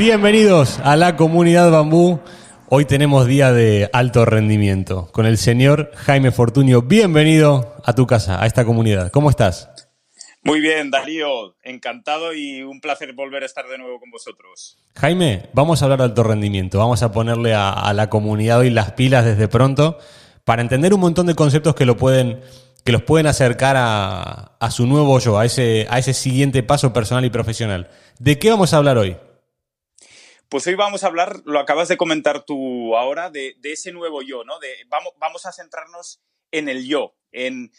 Bienvenidos a la comunidad Bambú. Hoy tenemos día de alto rendimiento con el señor Jaime Fortunio. Bienvenido a tu casa, a esta comunidad. ¿Cómo estás? Muy bien, Darío. Encantado y un placer volver a estar de nuevo con vosotros. Jaime, vamos a hablar de alto rendimiento. Vamos a ponerle a, la comunidad hoy las pilas desde pronto para entender un montón de conceptos que lo pueden que los pueden acercar a, a su nuevo yo, a ese, a ese siguiente paso personal y profesional. ¿De qué vamos a hablar hoy? Pues hoy vamos a hablar, lo acabas de comentar tú ahora, de, ese nuevo yo, ¿no? De, vamos, vamos a centrarnos en el yo, en,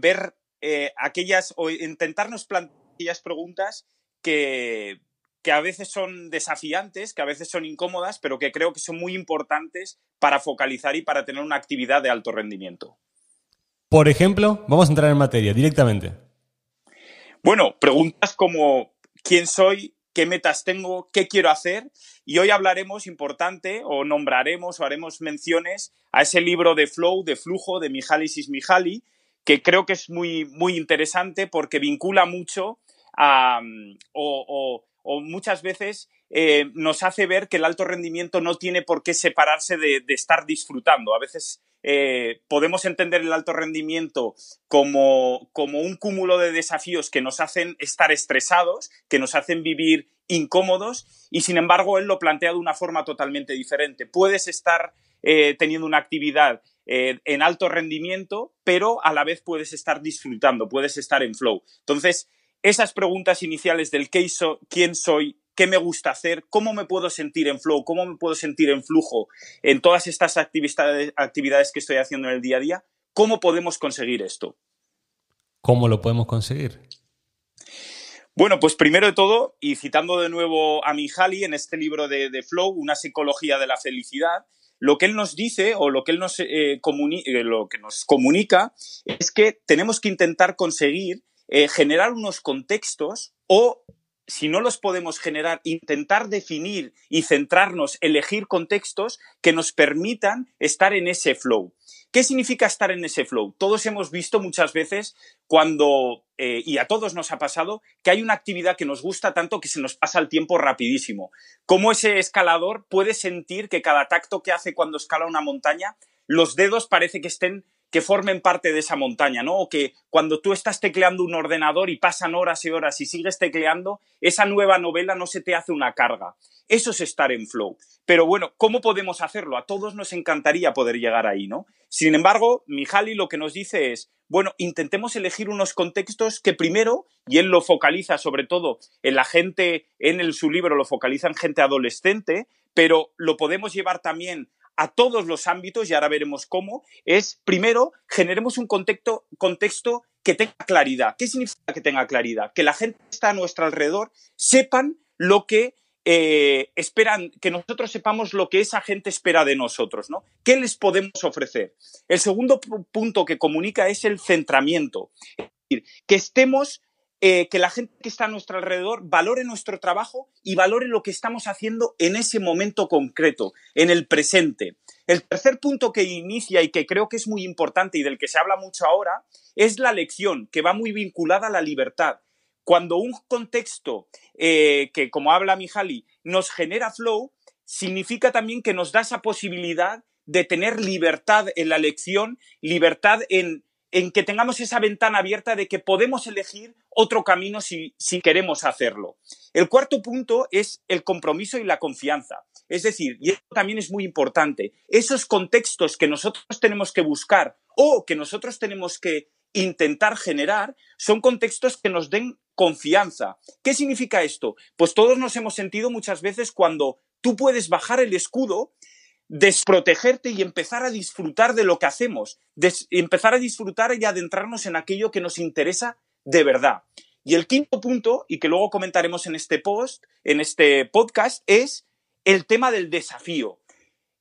ver eh, aquellas, o intentarnos plantear aquellas preguntas que, que a veces son desafiantes, que a veces son incómodas, pero que creo que son muy importantes para focalizar y para tener una actividad de alto rendimiento. Por ejemplo, vamos a entrar en materia directamente. Bueno, preguntas como ¿quién soy? Qué metas tengo, qué quiero hacer. Y hoy hablaremos, importante, o nombraremos o haremos menciones a ese libro de flow, de flujo, de Mihaly Csikszentmihalyi, que creo que es muy, muy interesante porque vincula mucho a, o, muchas veces eh, nos hace ver que el alto rendimiento no tiene por qué separarse de, de estar disfrutando. A veces eh, podemos entender el alto rendimiento como, como un cúmulo de desafíos que nos hacen estar estresados, que nos hacen vivir incómodos y sin embargo él lo plantea de una forma totalmente diferente. Puedes estar eh, teniendo una actividad eh, en alto rendimiento, pero a la vez puedes estar disfrutando, puedes estar en flow. Entonces, esas preguntas iniciales del qué quién soy, qué me gusta hacer, cómo me puedo sentir en flow, cómo me puedo sentir en flujo en todas estas actividades, que estoy haciendo en el día a día, ¿cómo podemos conseguir esto? ¿Cómo lo podemos conseguir? Bueno, pues primero de todo, y citando de nuevo a Mihaly en este libro de, Flow, Una psicología de la felicidad, lo que él nos dice o lo que él nos, eh, eh, lo que nos comunica es que tenemos que intentar conseguir eh, generar unos contextos o si no los podemos generar, intentar definir y centrarnos, elegir contextos que nos permitan estar en ese flow. ¿Qué significa estar en ese flow? Todos hemos visto muchas veces cuando, eh, y a todos nos ha pasado, que hay una actividad que nos gusta tanto que se nos pasa el tiempo rapidísimo. Como ese escalador puede sentir que cada tacto que hace cuando escala una montaña, los dedos parece que estén que formen parte de esa montaña, ¿no? O que cuando tú estás tecleando un ordenador y pasan horas y horas y sigues tecleando, esa nueva novela no se te hace una carga. Eso es estar en flow. Pero bueno, ¿cómo podemos hacerlo? A todos nos encantaría poder llegar ahí, ¿no? Sin embargo, Mihaly lo que nos dice es, bueno, intentemos elegir unos contextos que primero, y él lo focaliza sobre todo en la gente, en su libro lo focaliza en gente adolescente, pero lo podemos llevar también a todos los ámbitos, y ahora veremos cómo, es primero generemos un contexto, contexto que tenga claridad. ¿Qué significa que tenga claridad? Que la gente que está a nuestro alrededor sepan lo que eh, esperan, que nosotros sepamos lo que esa gente espera de nosotros, ¿no? ¿Qué les podemos ofrecer? El segundo punto que comunica es el centramiento. Es decir, que estemos eh, que la gente que está a nuestro alrededor valore nuestro trabajo y valore lo que estamos haciendo en ese momento concreto, en el presente. El tercer punto que inicia y que creo que es muy importante y del que se habla mucho ahora es la lección, que va muy vinculada a la libertad. Cuando un contexto eh, que, como habla Mihaly, nos genera flow, significa también que nos da esa posibilidad de tener libertad en la lección, libertad en en que tengamos esa ventana abierta de que podemos elegir otro camino si, si, queremos hacerlo. El cuarto punto es el compromiso y la confianza. Es decir, y esto también es muy importante, esos contextos que nosotros tenemos que buscar o que nosotros tenemos que intentar generar son contextos que nos den confianza. ¿Qué significa esto? Pues todos nos hemos sentido muchas veces cuando tú puedes bajar el escudo, desprotegerte y empezar a disfrutar de lo que hacemos, empezar a disfrutar y adentrarnos en aquello que nos interesa de verdad. Y el quinto punto, y que luego comentaremos en este post, en este podcast, es el tema del desafío.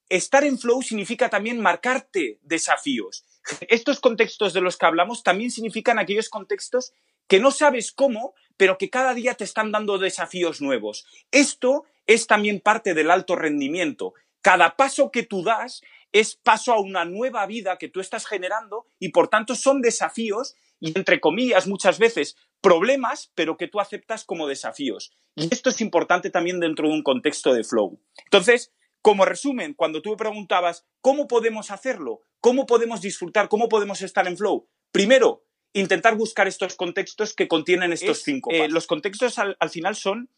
Estar en flow significa también marcarte desafíos. Estos contextos de los que hablamos también significan aquellos contextos que no sabes cómo, pero que cada día te están dando desafíos nuevos. Esto es también parte del alto rendimiento. Cada paso que tú das es paso a una nueva vida que tú estás generando y por tanto son desafíos y entre comillas muchas veces problemas, pero que tú aceptas como desafíos. Y esto es importante también dentro de un contexto de flow. Entonces, como resumen, cuando tú me preguntabas cómo podemos hacerlo, cómo podemos disfrutar, cómo podemos estar en flow, primero, intentar buscar estos contextos que contienen estos cinco. Eh, los contextos al, final son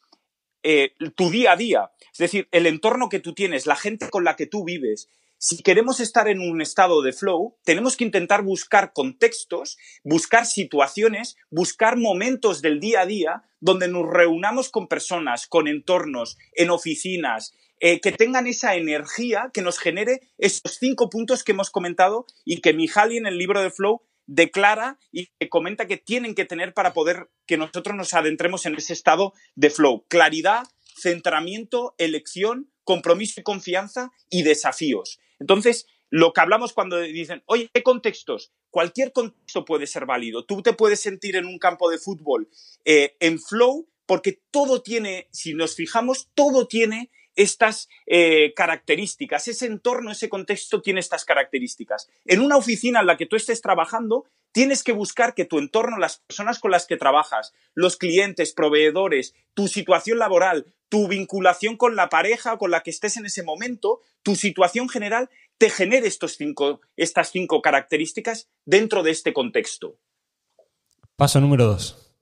eh, tu día a día, es decir, el entorno que tú tienes, la gente con la que tú vives. Si queremos estar en un estado de flow, tenemos que intentar buscar contextos, buscar situaciones, buscar momentos del día a día donde nos reunamos con personas, con entornos, en oficinas, eh, que tengan esa energía que nos genere esos cinco puntos que hemos comentado y que Mihaly en el libro de Flow declara y que comenta que tienen que tener para poder que nosotros nos adentremos en ese estado de flow. Claridad, centramiento, elección, compromiso y confianza y desafíos. Entonces, lo que hablamos cuando dicen, oye, ¿qué contextos? Cualquier contexto puede ser válido. Tú te puedes sentir en un campo de fútbol eh, en flow porque todo tiene, si nos fijamos, todo tiene estas eh, características. Ese entorno, ese contexto tiene estas características. En una oficina en la que tú estés trabajando, tienes que buscar que tu entorno, las personas con las que trabajas, los clientes, proveedores, tu situación laboral, tu vinculación con la pareja con la que estés en ese momento, tu situación general, te genere estos cinco, estas cinco características dentro de este contexto. Paso número dos.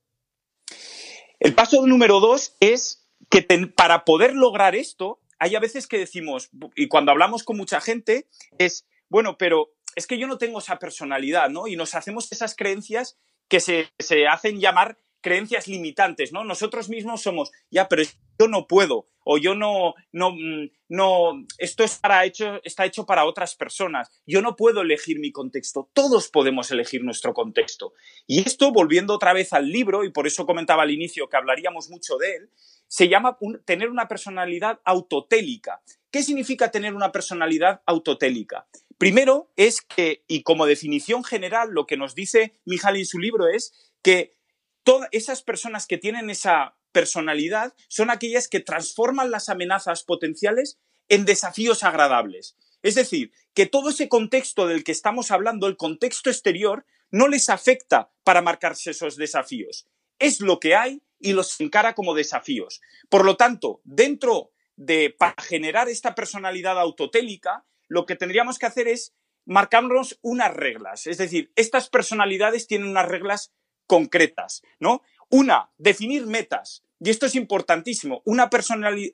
El paso número dos es que para poder lograr esto, hay a veces que decimos, y cuando hablamos con mucha gente, es, bueno, pero es que yo no tengo esa personalidad, ¿no? Y nos hacemos esas creencias que se, se hacen llamar creencias limitantes, ¿no? Nosotros mismos somos, ya, pero yo no puedo, o yo no, no, mm, no, esto hecho, está hecho para otras personas, yo no puedo elegir mi contexto, todos podemos elegir nuestro contexto. Y esto, volviendo otra vez al libro, y por eso comentaba al inicio que hablaríamos mucho de él, se llama tener una personalidad autotélica. ¿Qué significa tener una personalidad autotélica? Primero es que, y como definición general, lo que nos dice Mihaly en su libro es que todas esas personas que tienen esa personalidad son aquellas que transforman las amenazas potenciales en desafíos agradables. Es decir, que todo ese contexto del que estamos hablando, el contexto exterior, no les afecta para marcarse esos desafíos. Es lo que hay y los encara como desafíos. Por lo tanto, dentro de, para generar esta personalidad autotélica, lo que tendríamos que hacer es marcarnos unas reglas. Es decir, estas personalidades tienen unas reglas concretas, ¿no? Una, definir metas. Y esto es importantísimo. Una,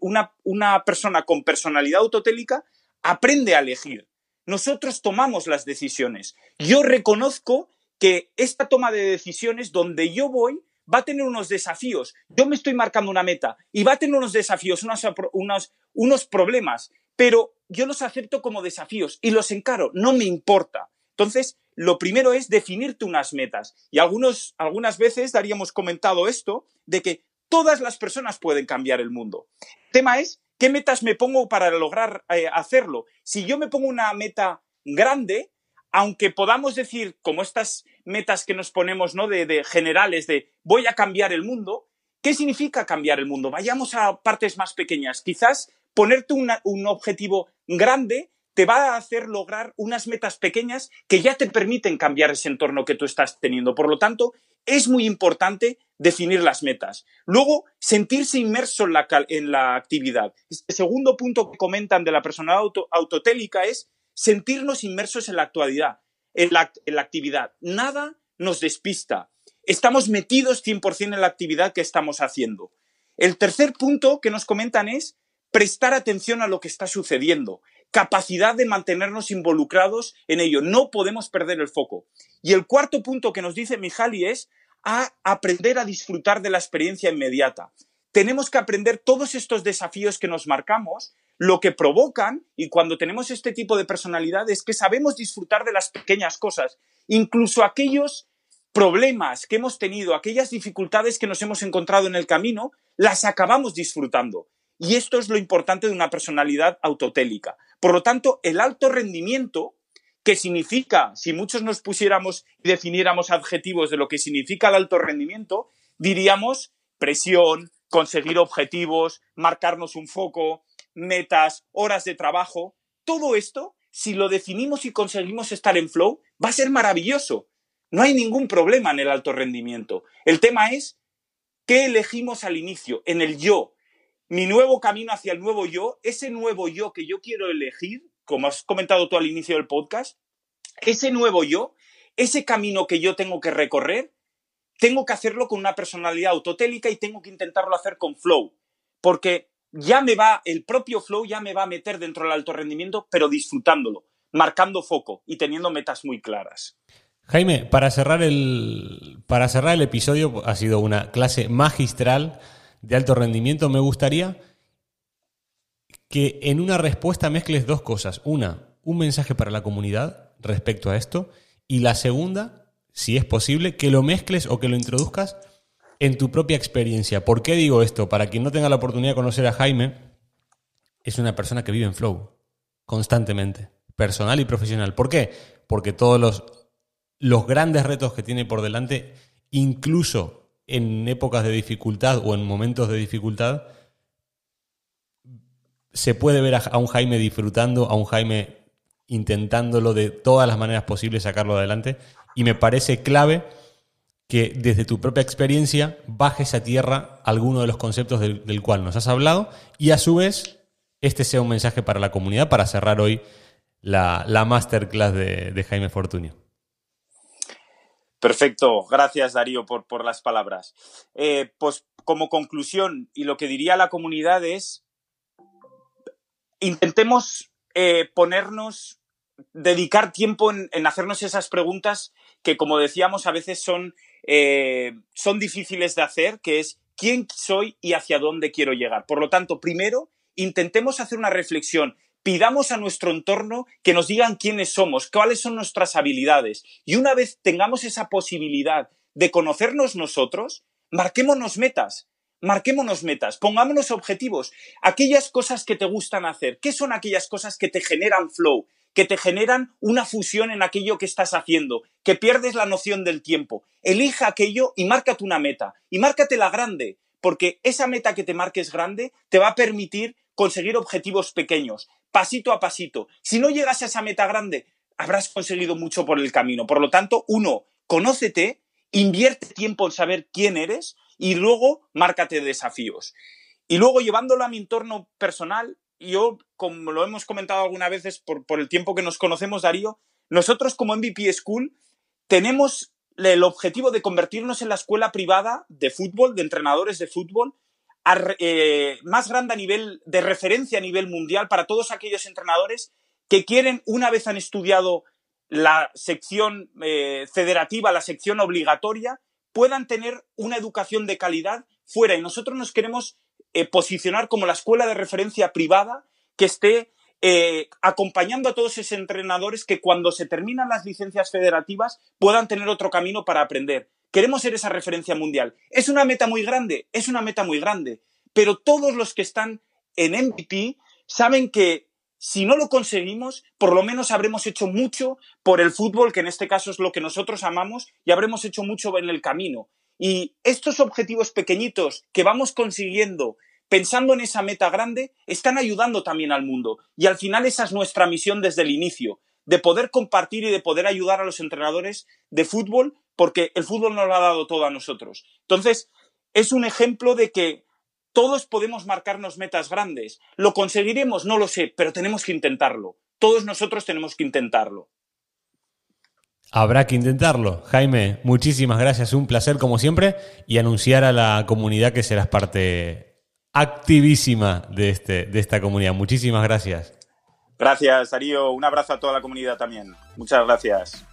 una, una persona con personalidad autotélica aprende a elegir. Nosotros tomamos las decisiones. Yo reconozco que esta toma de decisiones donde yo voy va a tener unos desafíos. Yo me estoy marcando una meta y va a tener unos desafíos, unos, unos problemas, pero yo los acepto como desafíos y los encaro, no me importa. Entonces, lo primero es definirte unas metas. Y algunos, algunas veces daríamos comentado esto de que todas las personas pueden cambiar el mundo. El tema es, ¿qué metas me pongo para lograr eh, hacerlo? Si yo me pongo una meta grande, aunque podamos decir, como estas metas que nos ponemos, ¿no? De, generales, de voy a cambiar el mundo, ¿qué significa cambiar el mundo? Vayamos a partes más pequeñas. Quizás ponerte un objetivo grande te va a hacer lograr unas metas pequeñas que ya te permiten cambiar ese entorno que tú estás teniendo. Por lo tanto, es muy importante definir las metas. Luego, sentirse inmerso en la, en actividad. Este segundo punto que comentan de la personalidad autotélica es sentirnos inmersos en la actualidad. en la, en la actividad. Nada nos despista. Estamos metidos 100% en la actividad que estamos haciendo. El tercer punto que nos comentan es prestar atención a lo que está sucediendo, capacidad de mantenernos involucrados en ello. No podemos perder el foco. Y el cuarto punto que nos dice Mijali es aprender a disfrutar de la experiencia inmediata. Tenemos que aprender todos estos desafíos que nos marcamos, lo que provocan, y cuando tenemos este tipo de personalidad, es que sabemos disfrutar de las pequeñas cosas, incluso aquellos problemas que hemos tenido, aquellas dificultades que nos hemos encontrado en el camino, las acabamos disfrutando. Y esto es lo importante de una personalidad autotélica. Por lo tanto, el alto rendimiento, que significa, si muchos nos pusiéramos y definiéramos adjetivos de lo que significa el alto rendimiento, diríamos presión, conseguir objetivos, marcarnos un foco, metas, horas de trabajo. Todo esto, si lo definimos y conseguimos estar en flow, va a ser maravilloso. No hay ningún problema en el alto rendimiento. El tema es qué elegimos al inicio, en el yo, mi nuevo camino hacia el nuevo yo, ese nuevo yo que yo quiero elegir, como has comentado tú al inicio del podcast, ese nuevo yo, ese camino que yo tengo que recorrer, tengo que hacerlo con una personalidad autotélica y tengo que intentarlo hacer con flow, porque ya me va, el propio flow ya me va a meter dentro del alto rendimiento, pero disfrutándolo, marcando foco y teniendo metas muy claras. Jaime, para cerrar el, para cerrar el episodio, ha sido una clase magistral de alto rendimiento, me gustaría que en una respuesta mezcles dos cosas. Una, un mensaje para la comunidad respecto a esto. Y la segunda, si es posible, que lo mezcles o que lo introduzcas en tu propia experiencia. ¿Por qué digo esto? Para quien no tenga la oportunidad de conocer a Jaime, es una persona que vive en flow constantemente, personal y profesional. ¿Por qué? Porque todos los, los grandes retos que tiene por delante, incluso en épocas de dificultad o en momentos de dificultad, se puede ver a, un Jaime disfrutando, a un Jaime intentándolo de todas las maneras posibles sacarlo adelante. Y me parece clave que desde tu propia experiencia bajes a tierra alguno de los conceptos del, cual nos has hablado y a su vez este sea un mensaje para la comunidad para cerrar hoy la, masterclass de Jaime Fortunio. Perfecto, gracias Darío por, por las palabras. Eh, pues como conclusión y lo que diría la comunidad es, intentemos eh, ponernos, dedicar tiempo en, hacernos esas preguntas que como decíamos a veces son, eh, son difíciles de hacer, que es quién soy y hacia dónde quiero llegar. Por lo tanto, primero, intentemos hacer una reflexión pidamos a nuestro entorno que nos digan quiénes somos, cuáles son nuestras habilidades. Y una vez tengamos esa posibilidad de conocernos nosotros, marquémonos metas. Marquémonos metas, pongámonos objetivos, aquellas cosas que te gustan hacer. ¿Qué son aquellas cosas que te generan flow, que te generan una fusión en aquello que estás haciendo, que pierdes la noción del tiempo? Elija aquello y márcate una meta. Y márcatela grande, porque esa meta que te marques grande te va a permitir conseguir objetivos pequeños, pasito a pasito. Si no llegas a esa meta grande, habrás conseguido mucho por el camino. Por lo tanto, uno, conócete, invierte tiempo en saber quién eres y luego márcate desafíos. Y luego llevándolo a mi entorno personal, yo, como lo hemos comentado algunas veces por, por el tiempo que nos conocemos, Darío, nosotros como MVP School tenemos el objetivo de convertirnos en la escuela privada de fútbol, de entrenadores de fútbol, eh, más grande a nivel de referencia a nivel mundial para todos aquellos entrenadores que quieren, una vez han estudiado la sección eh, federativa, la sección obligatoria, puedan tener una educación de calidad fuera. Y nosotros nos queremos eh, posicionar como la escuela de referencia privada que esté acompañando a todos esos entrenadores que cuando se terminan las licencias federativas puedan tener otro camino para aprender. Queremos ser esa referencia mundial. ¿Es una meta muy grande? Es una meta muy grande. Pero todos los que están en MVP saben que si no lo conseguimos, por lo menos habremos hecho mucho por el fútbol, que en este caso es lo que nosotros amamos, y habremos hecho mucho en el camino. Y estos objetivos pequeñitos que vamos consiguiendo pensando en esa meta grande, están ayudando también al mundo. Y al final esa es nuestra misión desde el inicio, de poder compartir y de poder ayudar a los entrenadores de fútbol porque el fútbol nos lo ha dado todo a nosotros. Entonces, es un ejemplo de que todos podemos marcarnos metas grandes. ¿Lo conseguiremos? No lo sé, pero tenemos que intentarlo. Todos nosotros tenemos que intentarlo. Habrá que intentarlo. Jaime, muchísimas gracias, un placer como siempre y anunciar a la comunidad que serás parte activísima de, este, de esta comunidad. Muchísimas gracias. Gracias, Darío. Un abrazo a toda la comunidad también. Muchas gracias.